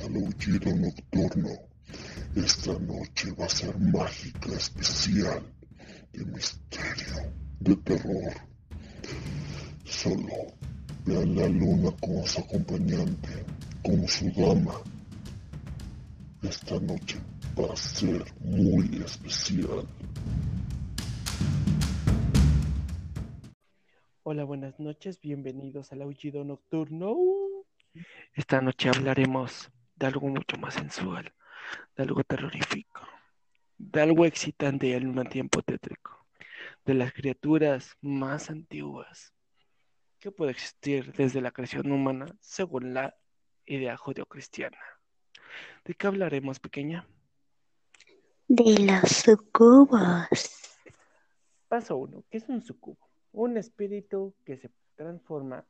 al aullido nocturno. Esta noche va a ser mágica, especial, de misterio, de terror. Solo vean la luna como su acompañante, como su dama. Esta noche va a ser muy especial. Hola, buenas noches, bienvenidos al aullido nocturno. Esta noche hablaremos de algo mucho más sensual, de algo terrorífico, de algo excitante y al mismo tiempo tétrico, de las criaturas más antiguas que puede existir desde la creación humana según la idea judeocristiana. ¿De qué hablaremos, pequeña? De los sucubos. Paso uno. ¿Qué es un sucubo? Un espíritu que se transforma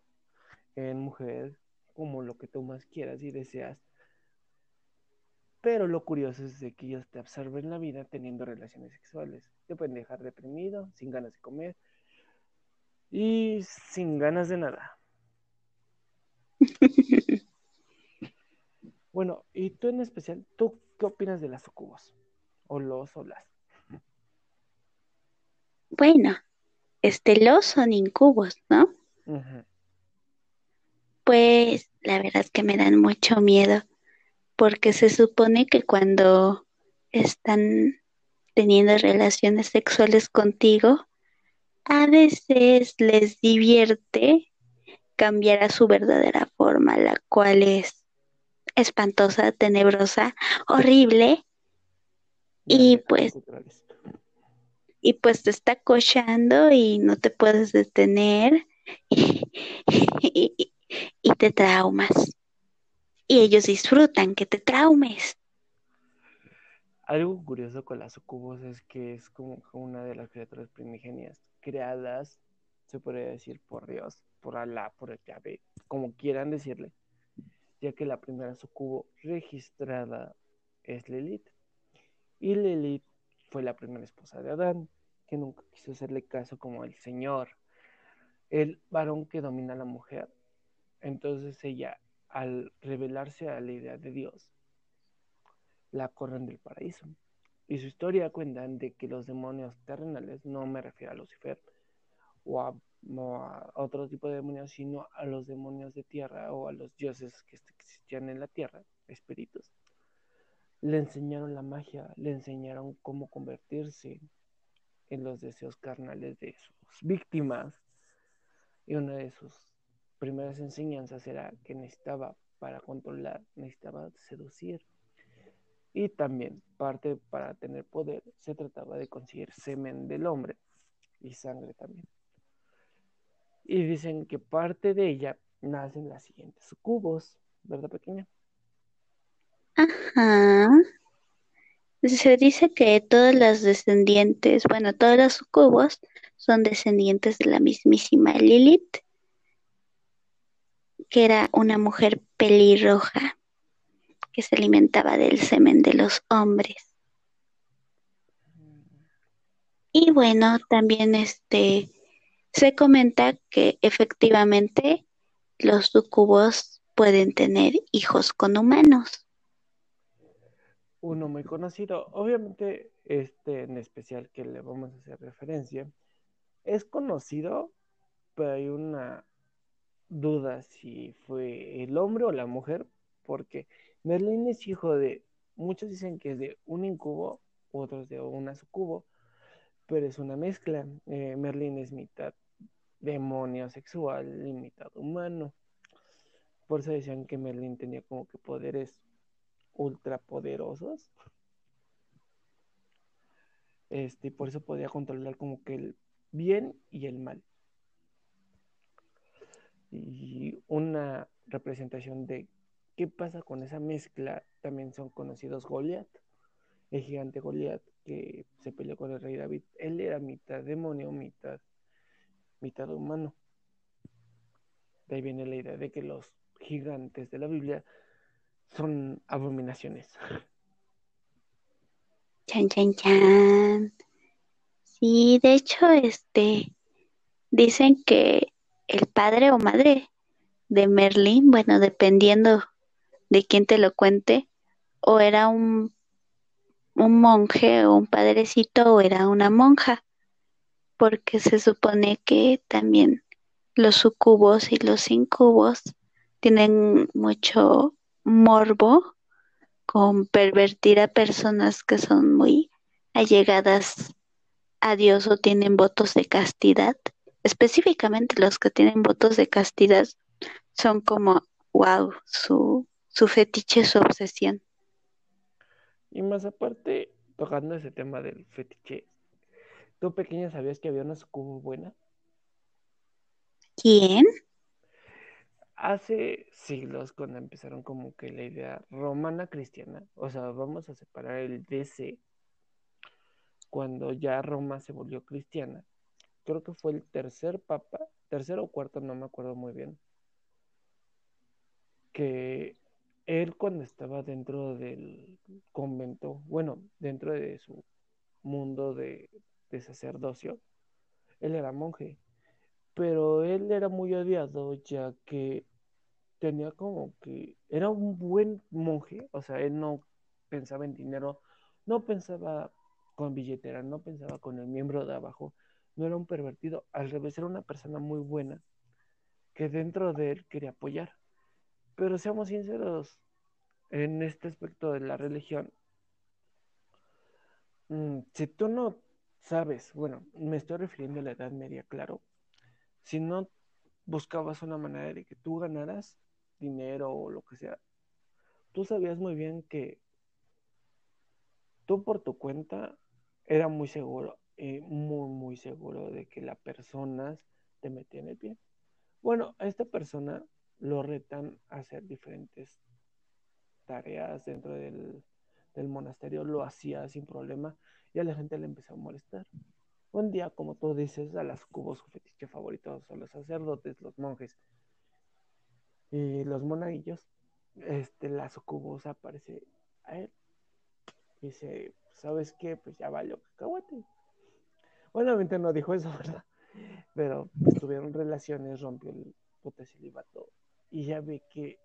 en mujer como lo que tú más quieras y deseas. Pero lo curioso es de que ellos te absorben la vida teniendo relaciones sexuales. Te pueden dejar deprimido, sin ganas de comer y sin ganas de nada. bueno, y tú en especial, ¿tú qué opinas de las sucubos? O los o las. Bueno, este, los son incubos, ¿no? Pues la verdad es que me dan mucho miedo, porque se supone que cuando están teniendo relaciones sexuales contigo, a veces les divierte cambiar a su verdadera forma, la cual es espantosa, tenebrosa, horrible, y pues y pues te está cochando y no te puedes detener y, y te traumas. Y ellos disfrutan que te traumes. Algo curioso con las sucubos es que es como una de las criaturas primigenias creadas, se podría decir, por Dios, por Alá, por el Yahvé, como quieran decirle, ya que la primera sucubo registrada es Lilith. Y Lilith fue la primera esposa de Adán, que nunca quiso hacerle caso como el Señor, el varón que domina a la mujer, entonces ella, al revelarse a la idea de Dios, la corren del paraíso. Y su historia cuenta de que los demonios terrenales, no me refiero a Lucifer o a, otro tipo de demonios, sino a los demonios de tierra o a los dioses que existían en la tierra, espíritus, le enseñaron la magia, le enseñaron cómo convertirse en los deseos carnales de sus víctimas. Y una de sus primeras enseñanzas era que necesitaba para controlar, necesitaba seducir. Y también parte para tener poder se trataba de conseguir semen del hombre y sangre también. Y dicen que parte de ella nacen las siguientes sucubos, ¿verdad pequeña? Ajá. Se dice que todas las descendientes, bueno, todas las sucubos son descendientes de la mismísima Lilith que era una mujer pelirroja que se alimentaba del semen de los hombres. Y bueno, también este se comenta que efectivamente los sucubos pueden tener hijos con humanos. Uno muy conocido, obviamente este en especial que le vamos a hacer referencia, es conocido, pero hay una duda si fue el hombre o la mujer, porque Merlín es hijo de, muchos dicen que es de un incubo, otros de una sucubo, pero es una mezcla. Eh, Merlín es mitad demonio sexual y mitad humano. Por eso decían que Merlín tenía como que poderes ultrapoderosos. Este, por eso podía controlar como que el bien y el mal y una representación de qué pasa con esa mezcla también son conocidos Goliat, el gigante Goliat que se peleó con el rey David. Él era mitad demonio, mitad, mitad humano. De ahí viene la idea de que los gigantes de la Biblia son abominaciones. Chan, chan, chan. Sí, de hecho, este, dicen que el padre o madre de Merlín, bueno, dependiendo de quien te lo cuente, o era un, un monje o un padrecito o era una monja, porque se supone que también los sucubos y los incubos tienen mucho morbo con pervertir a personas que son muy allegadas a Dios o tienen votos de castidad. Específicamente los que tienen votos de castidad son como, wow, su, su fetiche, su obsesión. Y más aparte, tocando ese tema del fetiche, ¿tú pequeña sabías que había una sucubo buena? ¿Quién? Hace siglos, cuando empezaron como que la idea romana cristiana, o sea, vamos a separar el DC, cuando ya Roma se volvió cristiana, creo que fue el tercer papa, tercero o cuarto, no me acuerdo muy bien, que él cuando estaba dentro del convento, bueno, dentro de su mundo de, de sacerdocio, él era monje pero él era muy odiado ya que tenía como que era un buen monje, o sea, él no pensaba en dinero, no pensaba con billetera, no pensaba con el miembro de abajo, no era un pervertido, al revés era una persona muy buena que dentro de él quería apoyar. Pero seamos sinceros, en este aspecto de la religión, mm, si tú no sabes, bueno, me estoy refiriendo a la Edad Media, claro, si no buscabas una manera de que tú ganaras dinero o lo que sea, tú sabías muy bien que tú por tu cuenta era muy seguro y muy, muy seguro de que las personas te metían el pie. Bueno, a esta persona lo retan a hacer diferentes tareas dentro del, monasterio, lo hacía sin problema y a la gente le empezó a molestar. Un día, como tú dices, a las cubos su fetiche favorito son los sacerdotes, los monjes y los monaguillos. Este, la sucubus aparece a él. Y dice, ¿sabes qué? Pues ya valió cacahuate. Obviamente no dijo eso, ¿verdad? Pero tuvieron relaciones, rompió el puto celibato. Y ya ve que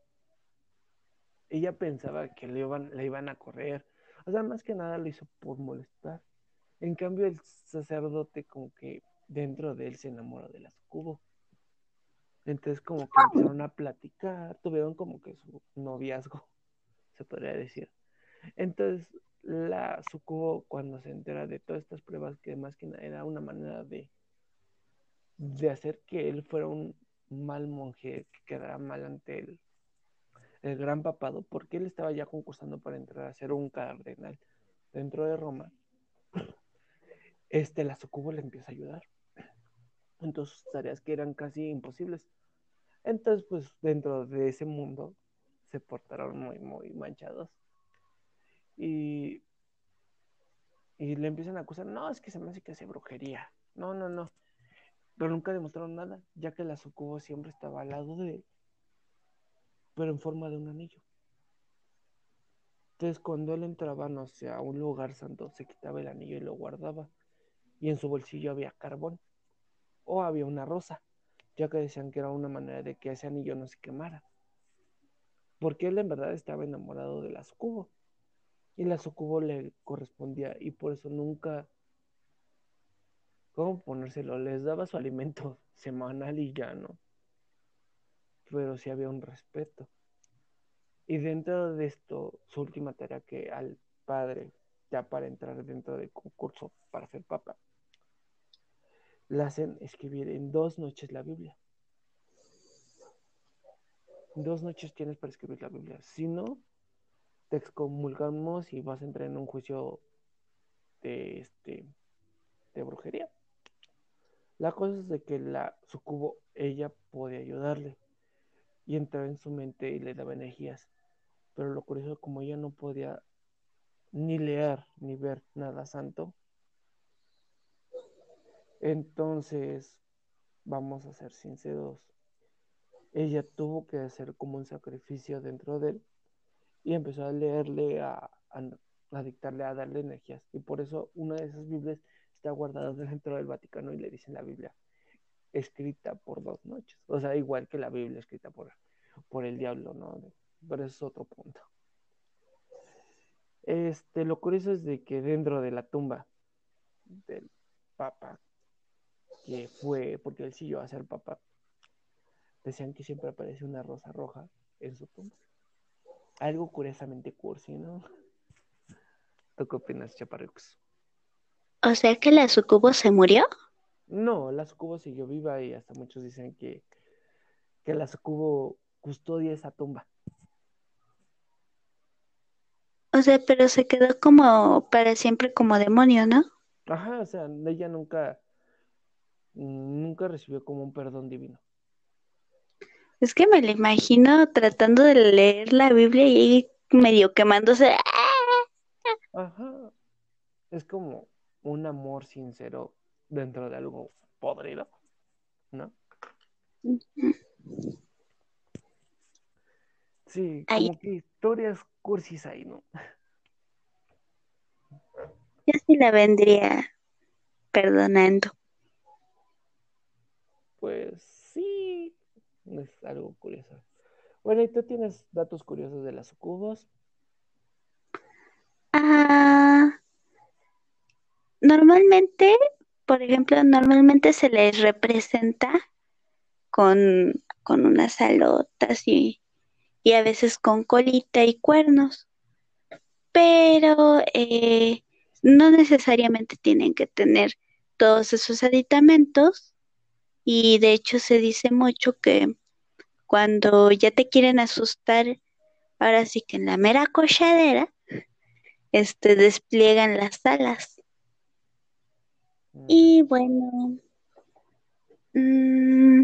ella pensaba que le iban, le iban a correr. O sea, más que nada lo hizo por molestar. En cambio, el sacerdote como que dentro de él se enamoró de la sucubo. Entonces como que empezaron a platicar, tuvieron como que su noviazgo, se podría decir. Entonces la sucubo cuando se entera de todas estas pruebas, que más que nada era una manera de, de hacer que él fuera un mal monje, que quedara mal ante él, el gran papado, porque él estaba ya concursando para entrar a ser un cardenal dentro de Roma este, la Sucubo le empieza a ayudar. Entonces, tareas que eran casi imposibles. Entonces, pues dentro de ese mundo se portaron muy, muy manchados. Y, y le empiezan a acusar, no, es que se me hace que hace brujería. No, no, no. Pero nunca demostraron nada, ya que la Sucubo siempre estaba al lado de él, pero en forma de un anillo. Entonces, cuando él entraba, no sé, a un lugar santo, se quitaba el anillo y lo guardaba y en su bolsillo había carbón o había una rosa, ya que decían que era una manera de que ese anillo no se quemara. Porque él en verdad estaba enamorado de la sucubo y la sucubo le correspondía y por eso nunca, ¿cómo ponérselo? Les daba su alimento semanal y ya no. Pero sí había un respeto. Y dentro de esto, su última tarea que al padre, ya para entrar dentro del concurso para ser papa, la hacen escribir en dos noches la Biblia. Dos noches tienes para escribir la Biblia. Si no, te excomulgamos y vas a entrar en un juicio de, este, de brujería. La cosa es de que la sucubo, ella puede ayudarle y entrar en su mente y le daba energías. Pero lo curioso, como ella no podía ni leer ni ver nada santo, entonces, vamos a ser sinceros, ella tuvo que hacer como un sacrificio dentro de él y empezó a leerle, a, a, dictarle, a darle energías. Y por eso una de esas Biblias está guardada dentro del Vaticano y le dicen la Biblia escrita por dos noches. O sea, igual que la Biblia escrita por, por el diablo, ¿no? pero es otro punto. Este, lo curioso es de que dentro de la tumba del Papa, que fue, porque él siguió a ser Papa, decían que siempre aparece una rosa roja en su tumba. Algo curiosamente cursi, ¿no? ¿Tú qué opinas, Chaparrux? O sea que la sucubo se murió. No, la sucubo siguió viva y hasta muchos dicen que, que la sucubo custodia esa tumba. O sea, pero se quedó como para siempre como demonio, ¿no? Ajá, o sea, ella nunca, nunca recibió como un perdón divino. Es que me la imagino tratando de leer la Biblia y medio quemándose. Ajá. Es como un amor sincero dentro de algo podrido, ¿no? Sí, como que historias cursis ahí, ¿no? Yo sí la vendría perdonando. Pues es algo curioso. Bueno, ¿y tú tienes datos curiosos de las sucubos? Ah, normalmente, por ejemplo, normalmente se les representa con, con unas alotas y, y a veces con colita y cuernos, pero eh, no necesariamente tienen que tener todos esos aditamentos y de hecho se dice mucho que cuando ya te quieren asustar, ahora sí que en la mera cochadera, este, despliegan las alas. Y bueno, mm,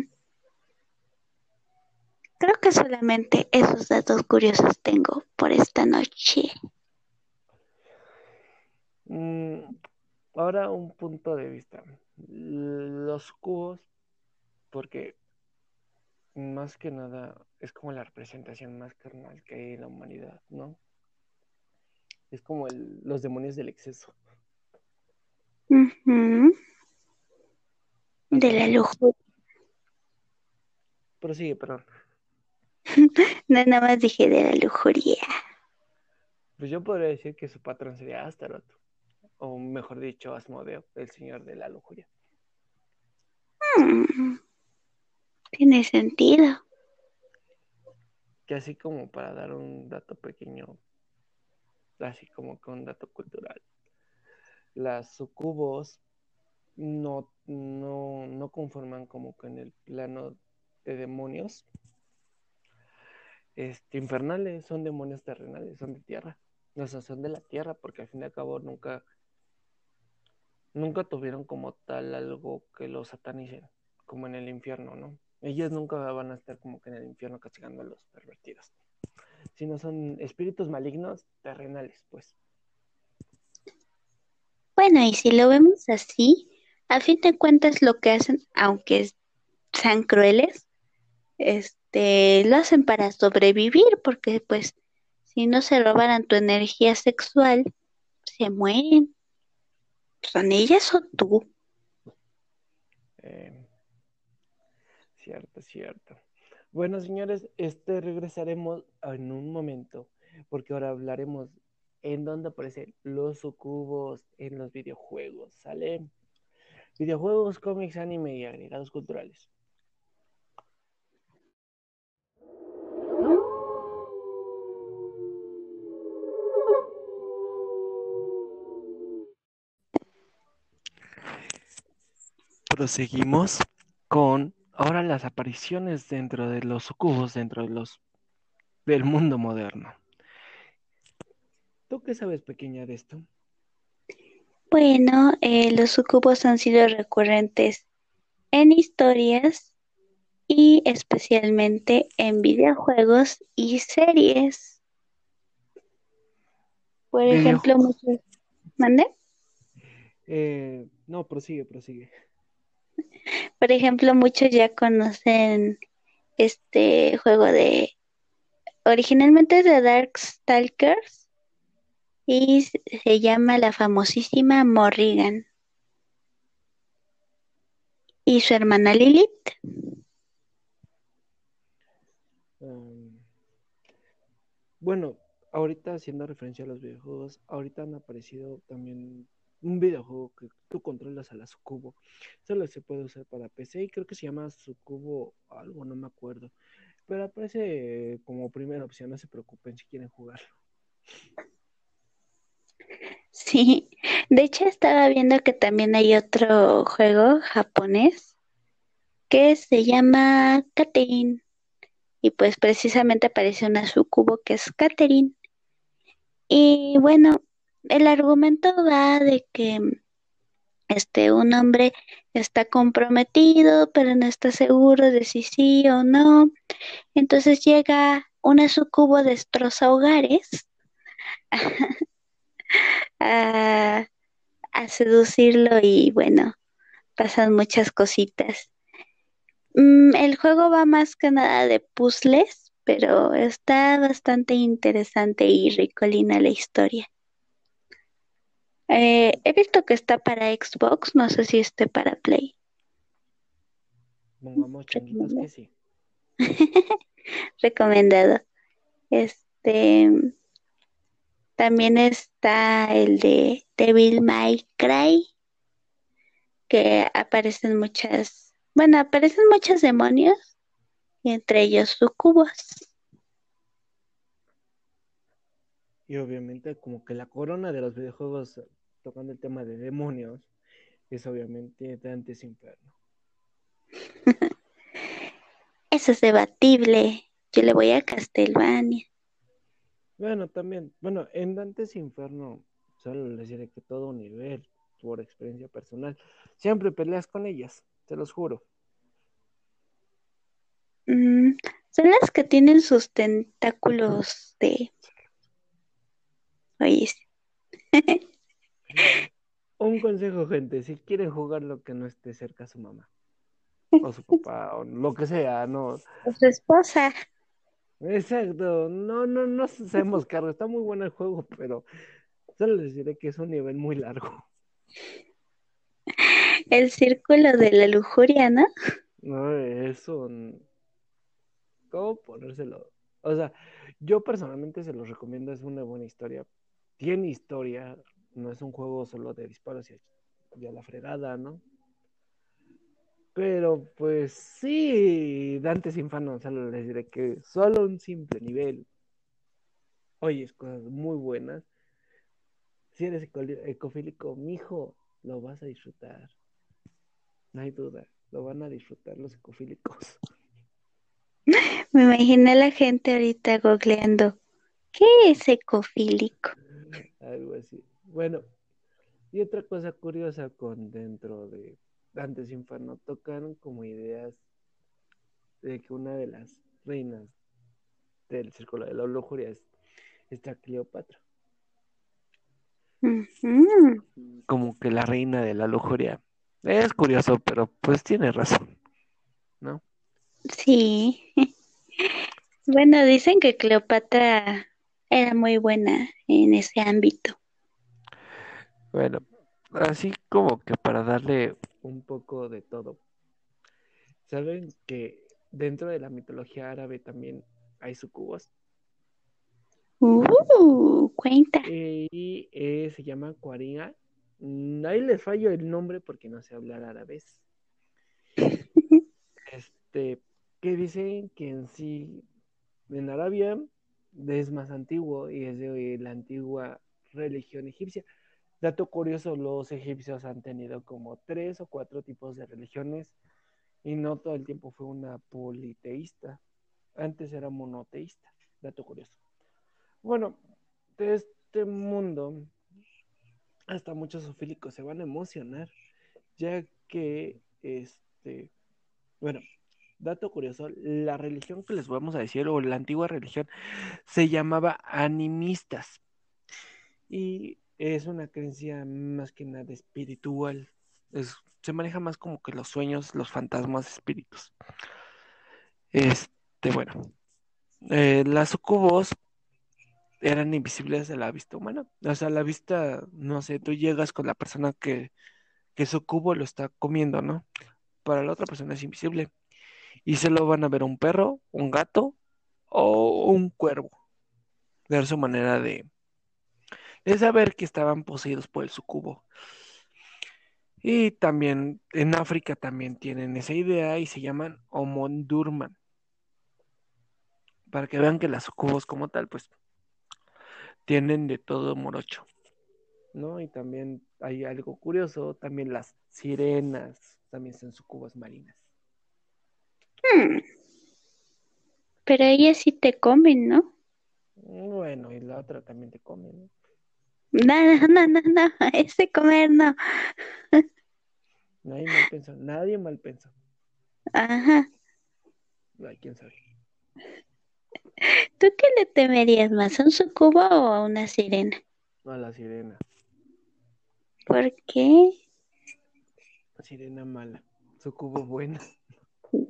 creo que solamente esos datos curiosos tengo por esta noche. Mm, ahora un punto de vista. Los cubos, porque más que nada es como la representación más carnal que hay en la humanidad, ¿no? Es como el, los demonios del exceso. De la lujuria. Prosigue, perdón. no, nada más dije de la lujuria. Pues yo podría decir que su patrón sería Astaroth, o mejor dicho, Asmodeo, el señor de la lujuria. Hmm. Tiene sentido. Que así como para dar un dato pequeño, así como con dato cultural, las sucubos no, no, no conforman como que en el plano de demonios este, infernales, son demonios terrenales, son de tierra. O sea, son de la tierra, porque al fin y al cabo nunca, nunca tuvieron como tal algo que los satanicen, como en el infierno, ¿no? Ellos nunca van a estar como que en el infierno castigando a los pervertidos, sino son espíritus malignos terrenales, pues. Bueno, y si lo vemos así, a fin de cuentas lo que hacen, aunque sean crueles, este, lo hacen para sobrevivir, porque pues si no se robaran tu energía sexual, se mueren. ¿Son ellas o tú? Eh, cierto, cierto. Bueno, señores, este regresaremos en un momento, porque ahora hablaremos en dónde aparecen los sucubos en los videojuegos, ¿sale? Videojuegos, cómics, anime y agregados culturales. Proseguimos con ahora las apariciones dentro de los sucubos, dentro de los del mundo moderno. ¿Tú qué sabes, pequeña, de esto? Bueno, eh, los sucubos han sido recurrentes en historias y especialmente en videojuegos y series. Por ejemplo, muchos... ¿Mande? Eh, no, prosigue, prosigue. Por ejemplo, muchos ya conocen este juego de originalmente de Darkstalkers y se llama la famosísima Morrigan. ¿Y su hermana Lilith? Um, bueno, ahorita haciendo referencia a los videojuegos, ahorita han aparecido también un videojuego que tú controlas a la Sucubo. Solo se puede usar para PC y creo que se llama Sucubo algo, no me acuerdo. Pero aparece como primera opción, no se preocupen si quieren jugarlo. Sí, de hecho estaba viendo que también hay otro juego japonés que se llama Catherine. Y pues precisamente aparece una sucubo que es Catherine. Y bueno, el argumento va de que este un hombre está comprometido, pero no está seguro de si sí o no. Entonces llega una sucubo destroza hogares a, seducirlo y bueno, pasan muchas cositas. Mm, el juego va más que nada de puzzles, pero está bastante interesante y ricolina la historia. Eh, he visto que está para Xbox, no sé si esté para Play. Pongamos changuitos que sí. Recomendado. Este también está el de Devil May Cry, que aparecen muchas, bueno, aparecen muchos demonios, y entre ellos sucubos. Y obviamente como que la corona de los videojuegos tocando el tema de demonios es obviamente Dante's Inferno. Eso es debatible. Yo le voy a Castlevania. Bueno, también, bueno, en Dante's Inferno solo les diré que todo nivel, por experiencia personal, siempre peleas con ellas, te los juro. Mm, son las que tienen sus tentáculos de... Un consejo, gente, si quieren jugar lo que no esté cerca a su mamá, o su papá, o lo que sea, no. O su esposa. Exacto, no, no, no hacemos cargo, está muy bueno el juego, pero solo les diré que es un nivel muy largo. El círculo de la lujuria, ¿no? No, eso. ¿Cómo ponérselo? O sea, yo personalmente se los recomiendo, es una buena historia. Tiene historia, no es un juego solo de disparos y a la fregada, ¿no? Pero pues sí, Dantes Infano, solo les diré que solo un simple nivel. Oyes cosas muy buenas. Si eres ecofílico, mijo, lo vas a disfrutar. No hay duda, lo van a disfrutar los ecofílicos. Me imaginé a la gente ahorita googleando. ¿Qué es ecofílico? Algo así. Bueno, y otra cosa curiosa con dentro de Dantes Inferno tocaron como ideas de que una de las reinas del círculo de la lujuria es esta Cleopatra. Como que la reina de la lujuria. Es curioso, pero pues tiene razón, ¿no? Sí. Bueno, dicen que Cleopatra era muy buena en ese ámbito. Bueno, así como que para darle un poco de todo. ¿Saben que dentro de la mitología árabe también hay sucubos? Uh, cuenta. Eh, y eh, se llama Cuarina. Mm, ahí les fallo el nombre porque no sé hablar árabe. este, que dicen que en sí, en Arabia es más antiguo y es de la antigua religión egipcia. Dato curioso, los egipcios han tenido como tres o cuatro tipos de religiones y no todo el tiempo fue una politeísta. Antes era monoteísta. Dato curioso. Bueno, de este mundo, hasta muchos sofílicos se van a emocionar, ya que, este, bueno, dato curioso, la religión que les vamos a decir, o la antigua religión, se llamaba animistas. Y es una creencia más que nada espiritual. se maneja más como que los sueños, los fantasmas, espíritus. Este, bueno, eh, las sucubos eran invisibles a la vista humana. O sea, a la vista, no sé, tú llegas con la persona que, que su cubo lo está comiendo, ¿no? Para la otra persona es invisible. Y se lo van a ver un perro, un gato o un cuervo. Era su manera de, de saber que estaban poseídos por el sucubo. Y también en África también tienen esa idea y se llaman Omondurman. Para que vean que las sucubos como tal, pues, tienen de todo morocho. ¿No? Y también hay algo curioso, también las sirenas también son sucubos marinas. Hmm. Pero ellas sí te comen, ¿no? Bueno, y la otra también te come, ¿no? No, no, no, no, ese comer no. Nadie mal pensó, nadie mal pensó. Ajá. Ay, quién sabe. ¿Tú qué le temerías más, a un sucubo o a una sirena? A la sirena. ¿Por qué? La sirena mala. Sucubo buena.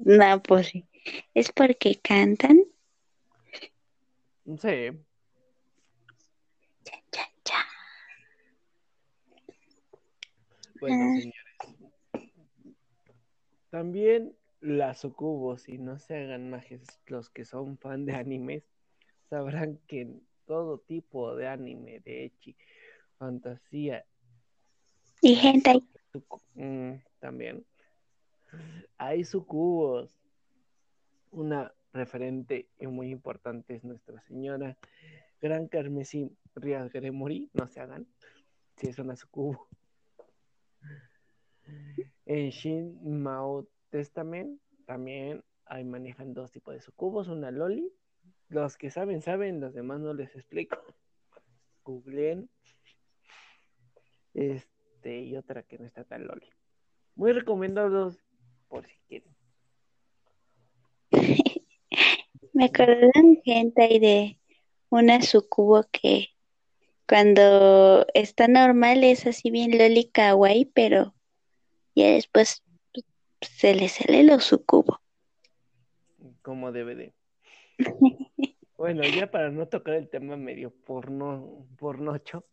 No, pues sí. ¿Es porque cantan? No sé. Cha, cha, cha. Bueno, Ah. señores. También las sucubos, y no se hagan majes, los que son fan de animes, sabrán que en todo tipo de anime, de echi, fantasía, Y sucu- mm, también, hay sucubos. Una referente y muy importante es Nuestra Señora Gran Carmesí Rías Gremori, no se hagan, si es una sucubo. En Shin Mao Testament también hay manejan dos tipos de sucubos, una loli. Los que saben, saben, los demás no les explico. Googleen. Este, y otra que no está tan loli. Muy recomendados por si quieren. Me acordé de un hentai de una sucubo que cuando está normal es así bien loli kawaii, pero ya después se le sale lo sucubo. como DVD. Bueno, ya para no tocar el tema medio porno, pornocho,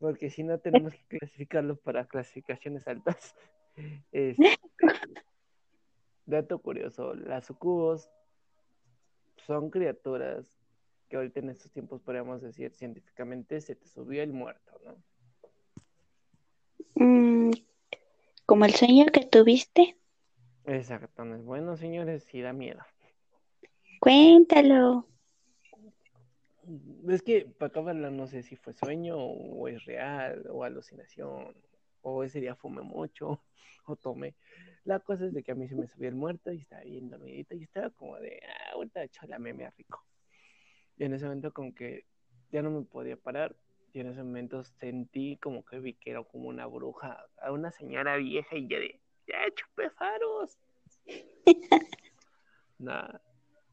porque si no tenemos que clasificarlo para clasificaciones altas. Este, dato curioso, las sucubos son criaturas que ahorita en estos tiempos podríamos decir científicamente se te subió el muerto, ¿no? Mm, como el sueño que tuviste. Exacto, no es bueno, señores, sí da miedo. Cuéntalo. Es que para acabarla no sé si fue sueño o es real o alucinación o ese día fumé mucho o tomé. La cosa es de que a mí se me subió el muerto y estaba bien dormidito y estaba como de, ah, ahorita chola meme rico. Y en ese momento como que ya no me podía parar y en ese momento sentí como que vi que era como una bruja, a una señora vieja y ya de, ya chupé faros. Nada.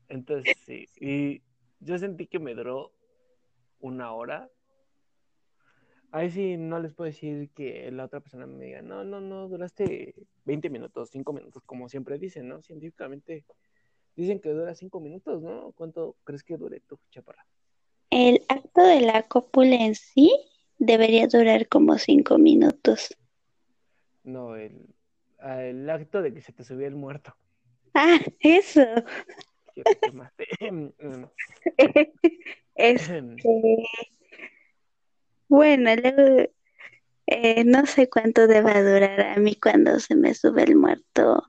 Entonces sí, y yo sentí que me duró una hora. Ahí sí no les puedo decir que la otra persona me diga, no, no, no, duraste 20 minutos, 5 minutos, como siempre dicen, ¿no? Científicamente dicen que dura 5 minutos, ¿no? ¿Cuánto crees que dure tu chaparra? El acto de la cópula en sí debería durar como cinco minutos. No, el, el acto de que se te subió el muerto. Ah, eso. Que te quemaste. Este, bueno, eh, no sé cuánto deba durar a mí cuando se me sube el muerto.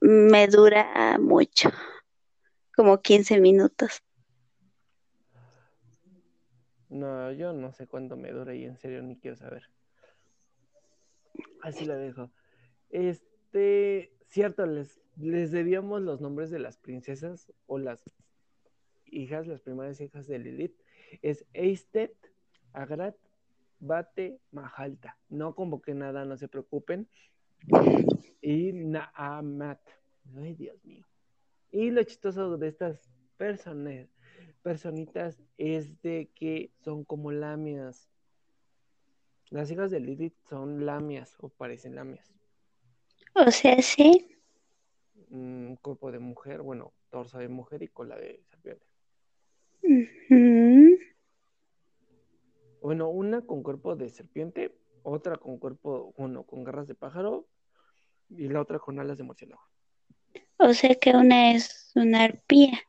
Me dura mucho, como 15 minutos. No, yo no sé cuánto me dura y en serio ni quiero saber. Así la dejo. Este, cierto, les, les debíamos los nombres de las princesas o las hijas, las primeras hijas de Lilith. Es Eistet, Agrat, Bate, Mahalta. No convoqué nada, no se preocupen. Y Naamat. Ay, Dios mío. Y lo chistoso de estas personas, personitas es de que son como lamias. Las hijas de Lilith son lamias o parecen lamias. O sea, sí. Un cuerpo de mujer, bueno, torso de mujer y cola de Bueno, una con cuerpo de serpiente, otra con cuerpo, bueno, con garras de pájaro y la otra con alas de murciélago. O sea que una es una arpía.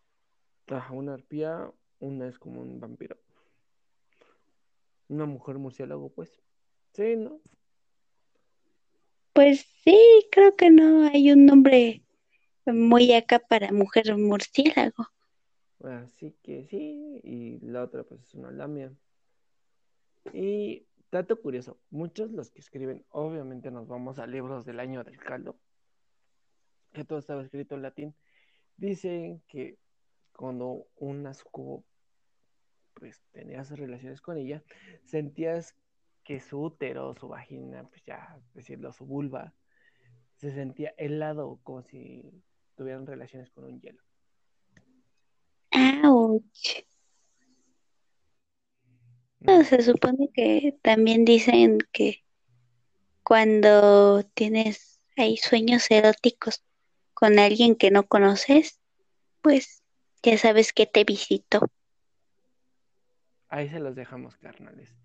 Ajá, una arpía, una es como un vampiro. Una mujer murciélago, pues. Sí, ¿no? Pues sí, creo que no hay un nombre muy acá para mujer murciélago. Así que sí, y la otra pues es una lamia. Y dato curioso, muchos los que escriben, obviamente nos vamos a libros del año del caldo, que todo estaba escrito en latín, dicen que cuando un sucubo pues tenías relaciones con ella, sentías que su útero, su vagina, pues ya decirlo, su vulva, se sentía helado como si tuvieran relaciones con un hielo. No, se supone que también dicen que cuando tienes ahí sueños eróticos con alguien que no conoces, pues ya sabes que te visitó. Ahí se los dejamos, carnales.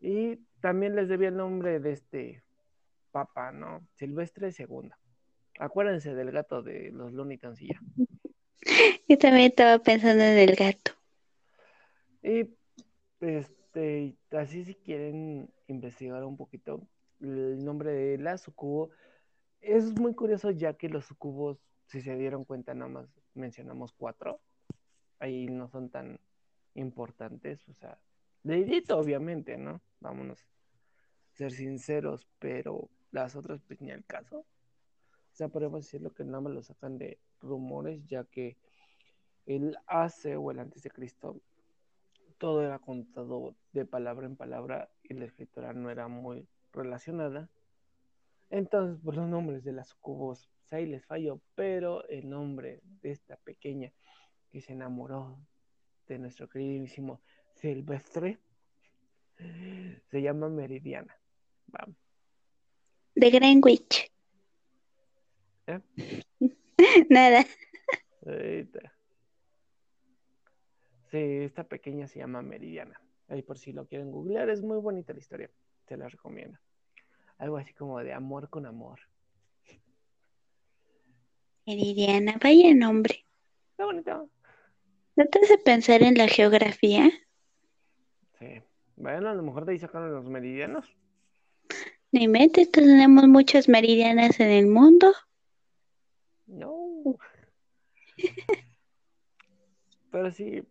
Y también les debía el nombre de este papa, ¿no? Silvestre II. Acuérdense del gato de los Looney y ya. Yo también estaba pensando en el gato. Y este, así si quieren investigar un poquito el nombre de la sucubo, es muy curioso ya que los sucubos, si se dieron cuenta, nada más mencionamos cuatro. Ahí no son tan importantes, o sea, dedito obviamente, ¿no? Vámonos a ser sinceros, pero las otras pues ni al caso. O sea, podemos decirlo que nada más lo sacan de rumores, ya que el hace o el antes de Cristo todo era contado de palabra en palabra y la escritura no era muy relacionada. Entonces, por los nombres de las sucubos, pues, ahí les falló, pero el nombre de esta pequeña que se enamoró de nuestro queridísimo Silvestre se llama Meridiana. Vamos. De Greenwich. ¿Eh? Nada. Sí, esta pequeña se llama Meridiana. Ahí por si lo quieren googlear, es muy bonita la historia. Se la recomiendo. Algo así como de amor con amor. Meridiana, vaya nombre. Está bonito. ¿No te hace pensar en la geografía? Sí. Bueno, a lo mejor de ahí sacaron los meridianos. Ni mente, tenemos muchas meridianas en el mundo. No. Pero sí,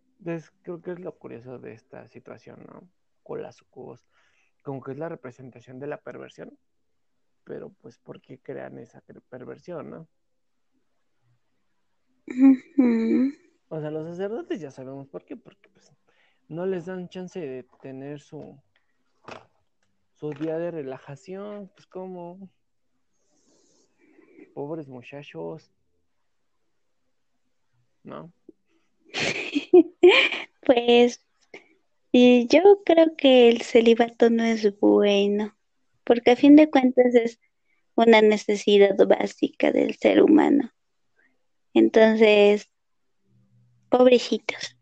creo que es lo curioso de esta situación, ¿no? Con las sucubos. Como que es la representación de la perversión. Pero pues, ¿por qué crean esa perversión, no? O sea, los sacerdotes ya sabemos por qué, porque pues no les dan chance de tener su su día de relajación, pues como pobres muchachos, ¿no? Pues yo creo que el celibato no es bueno, porque a fin de cuentas es una necesidad básica del ser humano. Entonces, pobrecitos.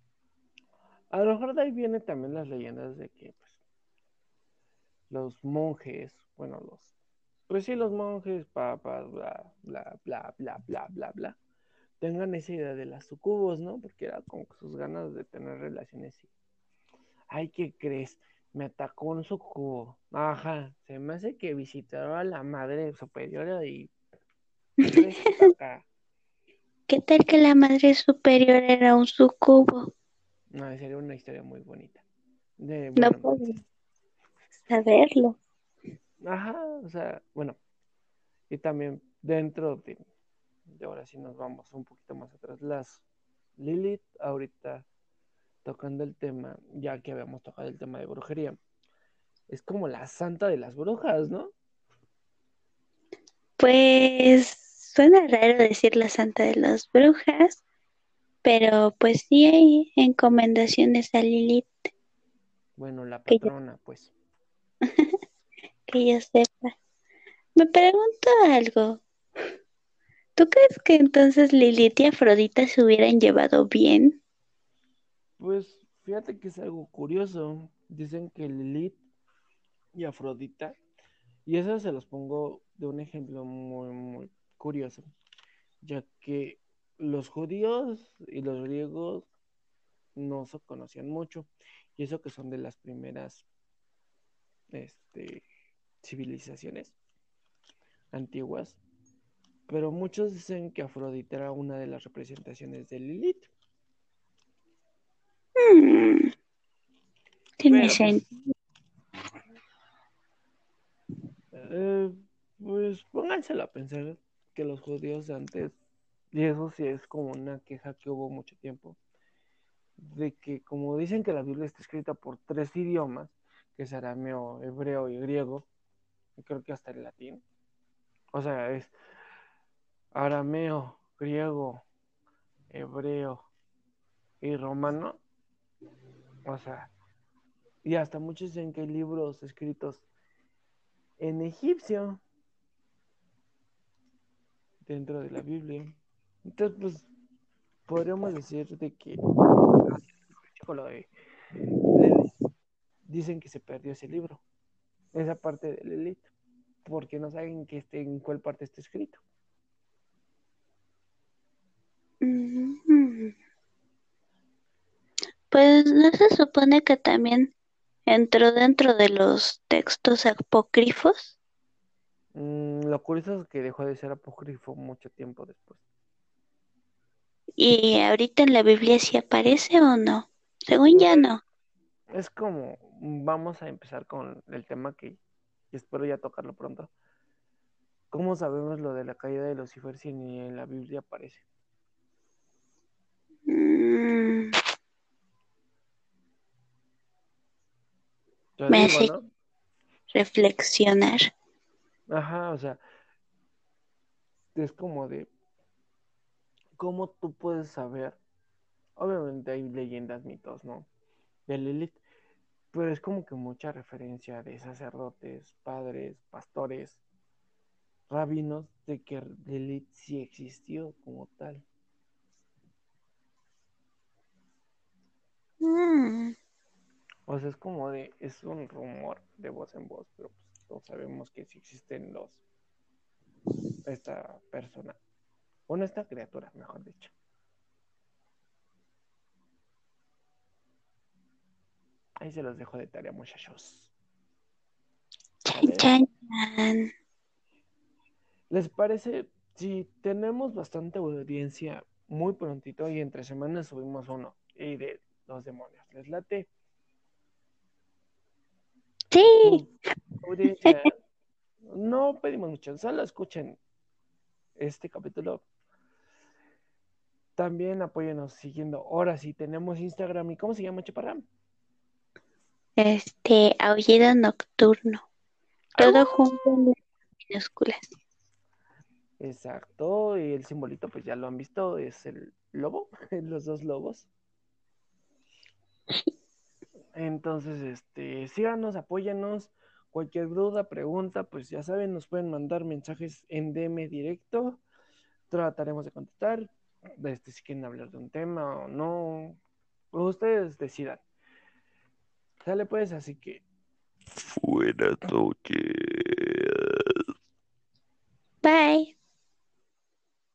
A lo mejor de ahí vienen también las leyendas de que pues, los monjes, bueno, los, pues sí, los monjes, papas, bla, bla, bla, bla, bla, bla, bla, tengan esa idea de las sucubos, ¿no? Porque era como sus ganas de tener relaciones y, ay, ¿qué crees? Me atacó un sucubo. Ajá, se me hace que visitaron a la madre superiora y... ¿Qué tal que la madre superior era un sucubo? No, sería una historia muy bonita. no puedo saberlo. Ajá, o sea, bueno. Y también dentro de, de ahora sí nos vamos un poquito más atrás. Las Lilith, ahorita tocando el tema, ya que habíamos tocado el tema de brujería, es como la santa de las brujas, ¿no? Pues suena raro decir la santa de las brujas, pero pues sí hay encomendaciones a Lilith. Bueno, la patrona, pues. que yo sepa. Me pregunto algo. ¿Tú crees que entonces Lilith y Afrodita se hubieran llevado bien? Pues fíjate que es algo curioso. Dicen que Lilith y Afrodita, y eso se los pongo de un ejemplo muy, muy curioso, ya que los judíos y los griegos no se conocían mucho. Y eso que son de las primeras este, civilizaciones antiguas. Pero muchos dicen que Afrodita era una de las representaciones de Lilith. Mm. Tiene Pero, sentido. Eh, pues pónganselo a pensar que los judíos de antes, y eso sí es como una queja que hubo mucho tiempo, de que como dicen que la Biblia está escrita por tres idiomas, que es arameo, hebreo y griego, y creo que hasta el latín, o sea, es arameo, griego, hebreo y romano, o sea, y hasta muchos dicen que hay libros escritos en egipcio dentro de la Biblia. Entonces, pues, podríamos decir de que dicen que se perdió ese libro, esa parte de Lilith, porque no saben que esté, en cuál parte está escrito. Mm. Pues no se supone que también entró dentro de los textos apócrifos. Mm, lo curioso es que dejó de ser apócrifo mucho tiempo después. ¿Y ahorita en la Biblia sí aparece o no? Según ya no. Es como, vamos a empezar con el tema que espero ya tocarlo pronto. ¿Cómo sabemos lo de la caída de Lucifer si ni en la Biblia aparece? Mm, Te Me digo, hace- ¿no? reflexionar. Ajá, o sea, es como de cómo tú puedes saber. Obviamente hay leyendas, mitos, ¿no? De Lilith, pero es como que mucha referencia de sacerdotes, padres, pastores, rabinos, de que Lilith sí existió como tal. Mm, O sea, es como de, es un rumor de voz en voz, pero pues todos sabemos que sí existen los, esta persona, bueno, esta criatura, mejor dicho. Ahí se los dejo de tarea, muchachos. ¿Les parece? Si tenemos bastante audiencia, muy prontito y entre semanas subimos uno y de los demonios. ¿Les late? Sí, Audiencia, no pedimos mucho, solo escuchen este capítulo. También apóyenos siguiendo. Ahora sí, tenemos Instagram. ¿Y cómo se llama, Chaparra? este aullido nocturno. Todo junto en minúsculas. Exacto. Y el simbolito, pues ya lo han visto, es el lobo, los dos lobos. Entonces, este, síganos, apóyanos. Cualquier duda, pregunta, pues ya saben, nos pueden mandar mensajes en DM directo. Trataremos de contestar. Este, si quieren hablar de un tema o no. Ustedes decidan. Sale pues, así que Buenas noches. Bye.